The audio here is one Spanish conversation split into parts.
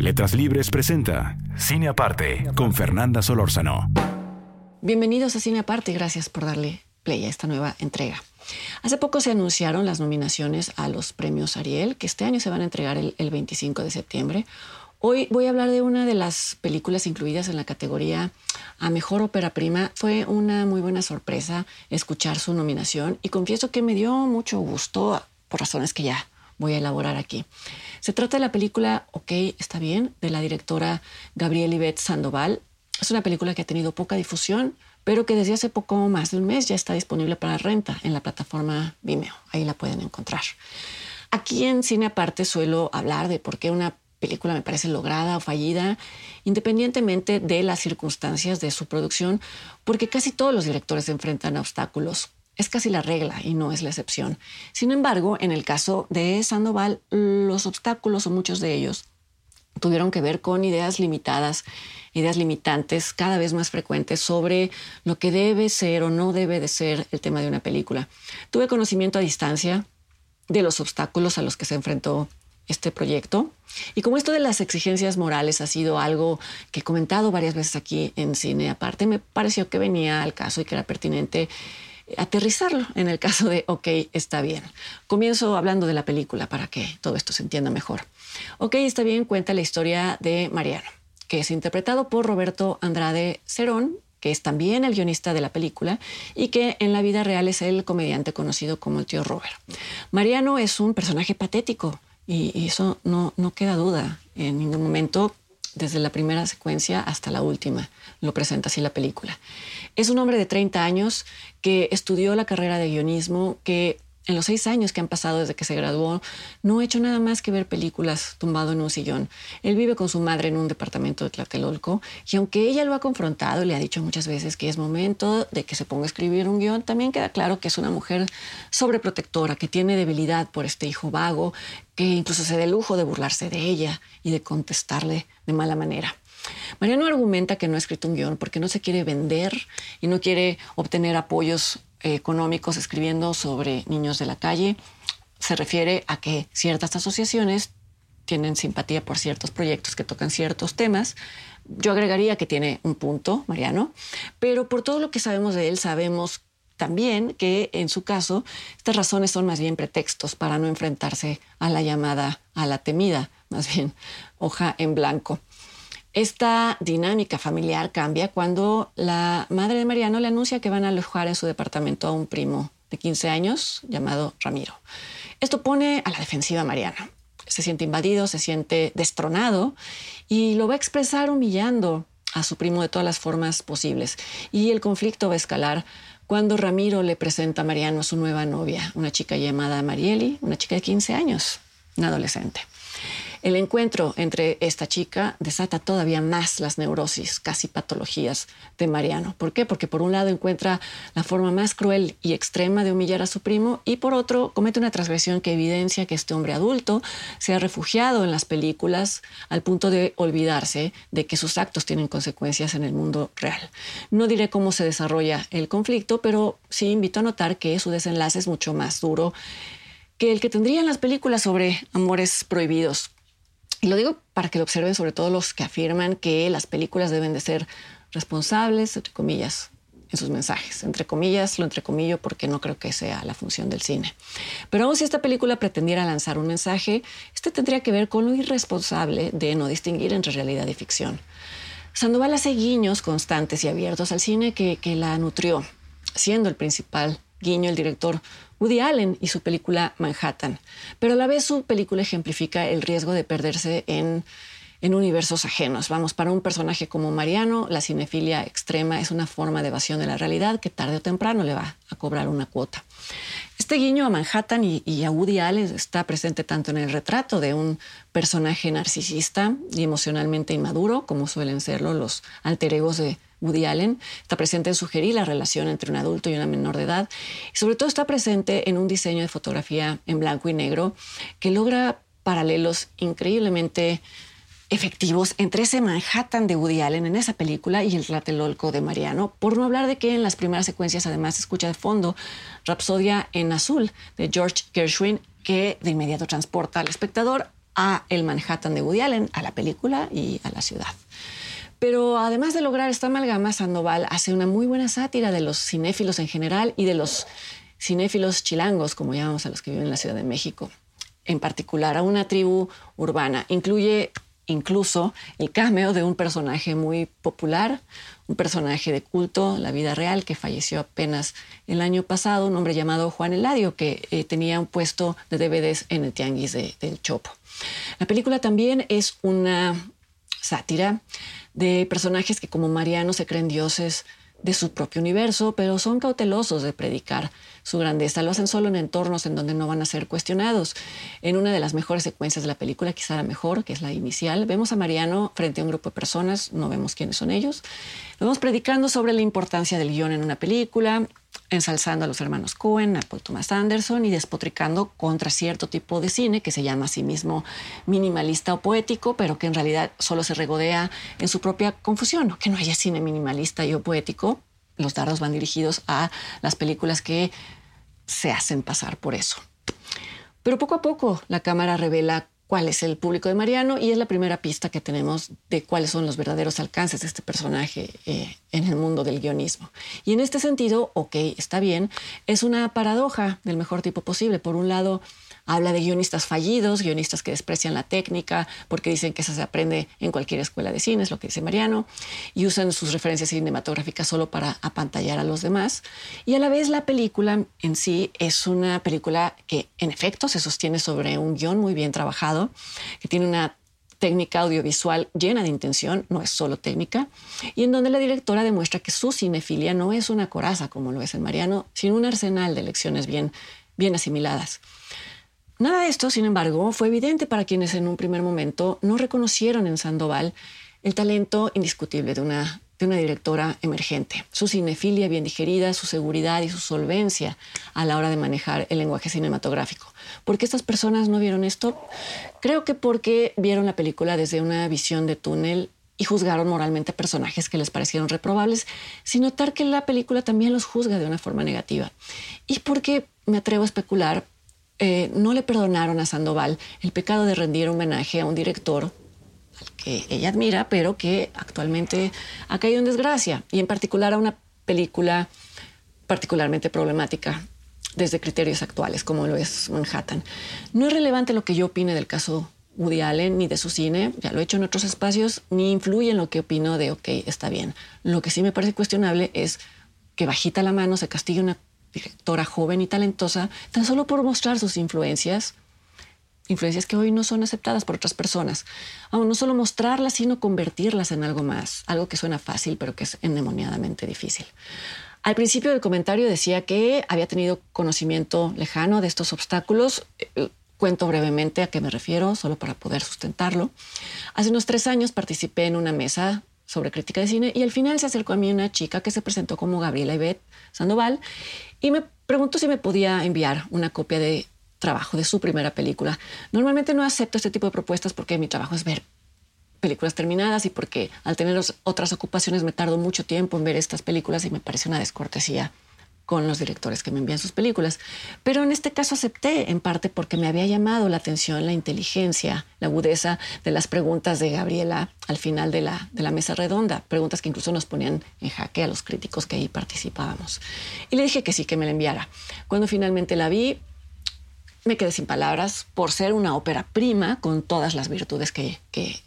Letras Libres presenta Cine Aparte con Fernanda Solórzano. Bienvenidos a Cine Aparte y gracias por darle play a esta nueva entrega. Hace poco se anunciaron las nominaciones a los premios Ariel, que este año se van a entregar el, el 25 de septiembre. Hoy voy a hablar de una de las películas incluidas en la categoría a Mejor Ópera Prima. Fue una muy buena sorpresa escuchar su nominación y confieso que me dio mucho gusto por razones que ya voy a elaborar aquí. Se trata de la película Ok, está bien, de la directora Gabriel Yvette Sandoval. Es una película que ha tenido poca difusión, pero que desde hace poco más de un mes ya está disponible para renta en la plataforma Vimeo. Ahí la pueden encontrar. Aquí en Cine Aparte suelo hablar de por qué una película me parece lograda o fallida, independientemente de las circunstancias de su producción, porque casi todos los directores se enfrentan a obstáculos es casi la regla y no es la excepción. Sin embargo, en el caso de Sandoval, los obstáculos o muchos de ellos tuvieron que ver con ideas limitadas, ideas limitantes cada vez más frecuentes sobre lo que debe ser o no debe de ser el tema de una película. Tuve conocimiento a distancia de los obstáculos a los que se enfrentó este proyecto. Y como esto de las exigencias morales ha sido algo que he comentado varias veces aquí en cine, aparte me pareció que venía al caso y que era pertinente aterrizarlo en el caso de OK, está bien. Comienzo hablando de la película para que todo esto se entienda mejor. OK, está bien cuenta la historia de Mariano, que es interpretado por Roberto Andrade Cerón, que es también el guionista de la película y que en la vida real es el comediante conocido como el tío Robert. Mariano es un personaje patético y, eso no, no queda duda en ningún momento desde la primera secuencia hasta la última. Lo presenta así la película. Es un hombre de 30 años que estudió la carrera de guionismo, que en los seis años que han pasado desde que se graduó, no ha hecho nada más que ver películas tumbado en un sillón. Él vive con su madre en un departamento de Tlatelolco y aunque ella lo ha confrontado le ha dicho muchas veces que es momento de que se ponga a escribir un guion, también queda claro que es una mujer sobreprotectora, que tiene debilidad por este hijo vago, que incluso se el lujo de burlarse de ella y de contestarle de mala manera. Mariano argumenta que no ha escrito un guion porque no se quiere vender y no quiere obtener apoyos económicos escribiendo sobre niños de la calle. Se refiere a que ciertas asociaciones tienen simpatía por ciertos proyectos que tocan ciertos temas. Yo agregaría que tiene un punto, Mariano, pero por todo lo que sabemos de él, sabemos también que en su caso estas razones son más bien pretextos para no enfrentarse a la llamada, a la temida, más bien hoja en blanco. Esta dinámica familiar cambia cuando la madre de Mariano le anuncia que van a alojar en su departamento a un primo de 15 años llamado Ramiro. Esto pone a la defensiva a Mariano. Se siente invadido, se siente destronado y lo va a expresar humillando a su primo de todas las formas posibles. Y el conflicto va a escalar cuando Ramiro le presenta a Mariano a su nueva novia, una chica llamada Marieli, una chica de 15 años, una adolescente. El encuentro entre esta chica desata todavía más las neurosis, casi patologías de Mariano. ¿Por qué? Porque por un lado encuentra la forma más cruel y extrema de humillar a su primo y por otro comete una transgresión que evidencia que este hombre adulto se ha refugiado en las películas al punto de olvidarse de que sus actos tienen consecuencias en el mundo real. No diré cómo se desarrolla el conflicto, pero sí invito a notar que su desenlace es mucho más duro que el que tendrían las películas sobre amores prohibidos. Y lo digo para que lo observen sobre todo los que afirman que las películas deben de ser responsables, entre comillas, en sus mensajes. Entre comillas, lo entrecomillo porque no creo que sea la función del cine. Pero aún si esta película pretendiera lanzar un mensaje, este tendría que ver con lo irresponsable de no distinguir entre realidad y ficción. Sandoval hace guiños constantes y abiertos al cine que, que la nutrió, siendo el principal guiño el director Woody Allen y su película Manhattan. Pero a la vez su película ejemplifica el riesgo de perderse en en universos ajenos. Vamos, para un personaje como Mariano, la cinefilia extrema es una forma de evasión de la realidad que tarde o temprano le va a cobrar una cuota. Este guiño a Manhattan y, a Woody Allen está presente tanto en el retrato de un personaje narcisista y emocionalmente inmaduro, como suelen serlo los alter egos de Woody Allen, está presente en sugerir la relación entre un adulto y una menor de edad, y sobre todo está presente en un diseño de fotografía en blanco y negro que logra paralelos increíblemente efectivos entre ese Manhattan de Woody Allen en esa película y el Tlatelolco de Mariano, por no hablar de que en las primeras secuencias además se escucha de fondo Rapsodia en azul de George Gershwin que de inmediato transporta al espectador a el Manhattan de Woody Allen, a la película y a la ciudad. Pero además de lograr esta amalgama, Sandoval hace una muy buena sátira de los cinéfilos en general y de los cinéfilos chilangos, como llamamos a los que viven en la Ciudad de México, en particular a una tribu urbana. Incluye incluso el cameo de un personaje muy popular, un personaje de culto, la vida real, que falleció apenas el año pasado, un hombre llamado Juan Eladio, que eh, tenía un puesto de DVDs en el Tianguis del Chopo. La película también es una sátira de personajes que como Mariano se creen dioses de su propio universo, pero son cautelosos de predicar su grandeza. Lo hacen solo en entornos en donde no van a ser cuestionados. En una de las mejores secuencias de la película, quizá la mejor, que es la inicial, vemos a Mariano frente a un grupo de personas, no vemos quiénes son ellos. Lo vemos predicando sobre la importancia del guion en una película, ensalzando a los hermanos Cohen, a Paul Thomas Anderson y despotricando contra cierto tipo de cine que se llama a sí mismo minimalista o poético, pero que en realidad solo se regodea en su propia confusión, que no haya cine minimalista y o poético. Los dardos van dirigidos a las películas que se hacen pasar por eso. Pero poco a poco la cámara revela cuál es el público de Mariano y es la primera pista que tenemos de cuáles son los verdaderos alcances de este personaje eh, en el mundo del guionismo. Y en este sentido, ok, está bien, es una paradoja del mejor tipo posible. Por un lado, Habla de guionistas fallidos, guionistas que desprecian la técnica porque dicen que eso se aprende en cualquier escuela de cine, es lo que dice Mariano, y usan sus referencias cinematográficas solo para apantallar a los demás. Y a la vez la película en sí es una película que en efecto se sostiene sobre un guion muy bien trabajado, que tiene una técnica audiovisual llena de intención, no es solo técnica, y en donde la directora demuestra que su cinefilia no es una coraza como lo es en Mariano, sino un arsenal de lecciones bien, bien asimiladas. Nada de esto, sin embargo, fue evidente para quienes en un primer momento no reconocieron en Sandoval el talento indiscutible de una, de una directora emergente, su cinefilia bien digerida, su seguridad y su solvencia a la hora de manejar el lenguaje cinematográfico. ¿Por qué estas personas no vieron esto? Creo que porque vieron la película desde una visión de túnel y juzgaron moralmente personajes que les parecieron reprobables, sin notar que la película también los juzga de una forma negativa. Y porque me atrevo a especular, eh, no le perdonaron a Sandoval el pecado de rendir homenaje a un director que ella admira, pero que actualmente ha caído en desgracia, y en particular a una película particularmente problemática desde criterios actuales, como lo es Manhattan. No es relevante lo que yo opine del caso Woody Allen ni de su cine, ya lo he hecho en otros espacios, ni influye en lo que opino de, ok, está bien. Lo que sí me parece cuestionable es que bajita la mano se castigue una directora joven y talentosa, tan solo por mostrar sus influencias, influencias que hoy no son aceptadas por otras personas. Aún no solo mostrarlas, sino convertirlas en algo más, algo que suena fácil, pero que es endemoniadamente difícil. Al principio del comentario decía que había tenido conocimiento lejano de estos obstáculos. Eh, cuento brevemente a qué me refiero, solo para poder sustentarlo. Hace unos tres años participé en una mesa sobre crítica de cine y al final se acercó a mí una chica que se presentó como Gabriela Ibet Sandoval y me preguntó si me podía enviar una copia de trabajo de su primera película. Normalmente no acepto este tipo de propuestas porque mi trabajo es ver películas terminadas y porque al tener otras ocupaciones me tardo mucho tiempo en ver estas películas y me parece una descortesía con los directores que me envían sus películas. Pero en este caso acepté, en parte porque me había llamado la atención la inteligencia, la agudeza de las preguntas de Gabriela al final de la, de la mesa redonda, preguntas que incluso nos ponían en jaque a los críticos que ahí participábamos. Y le dije que sí, que me la enviara. Cuando finalmente la vi, me quedé sin palabras por ser una ópera prima con todas las virtudes que,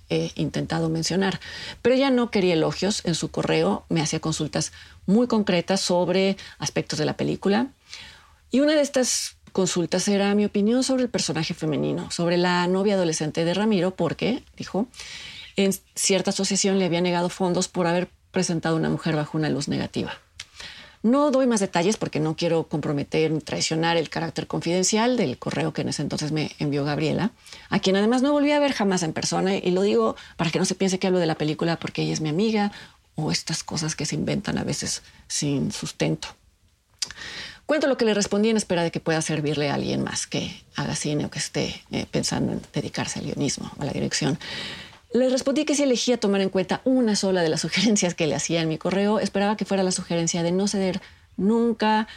he intentado mencionar. Pero ella no quería elogios. En su correo me hacía consultas muy concretas sobre aspectos de la película. Y una de estas consultas era mi opinión sobre el personaje femenino, sobre la novia adolescente de Ramiro, porque, dijo, en cierta asociación le había negado fondos por haber presentado a una mujer bajo una luz negativa. No doy más detalles porque no quiero comprometer ni traicionar el carácter confidencial del correo que en ese entonces me envió Gabriela, a quien además no volví a ver jamás en persona y lo digo para que no se piense que hablo de la película porque ella es mi amiga o estas cosas que se inventan a veces sin sustento. Cuento lo que le respondí en espera de que pueda servirle a alguien más que haga cine o que esté eh, pensando en dedicarse al guionismo o a la dirección. Le respondí que si elegía tomar en cuenta una sola de las sugerencias que le hacía en mi correo, esperaba que fuera la sugerencia de no ceder nunca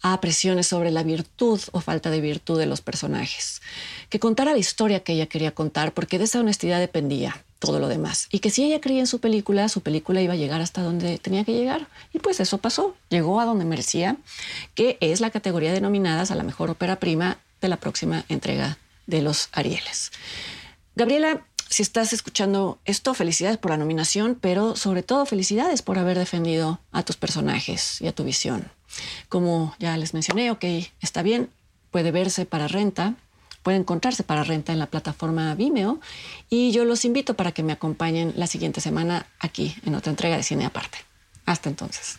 a presiones sobre la virtud o falta de virtud de los personajes, que contara la historia que ella quería contar, porque de esa honestidad dependía todo lo demás, y que si ella creía en su película, su película iba a llegar hasta donde tenía que llegar, y pues eso pasó, llegó a donde merecía, que es la categoría de nominadas a la mejor ópera prima de la próxima entrega de los Arieles. Gabriela si estás escuchando esto, felicidades por la nominación, pero sobre todo felicidades por haber defendido a tus personajes y a tu visión. Como ya les mencioné, ok, está bien, puede verse para renta, puede encontrarse para renta en la plataforma Vimeo y yo los invito para que me acompañen la siguiente semana aquí en otra entrega de Cine Aparte. Hasta entonces.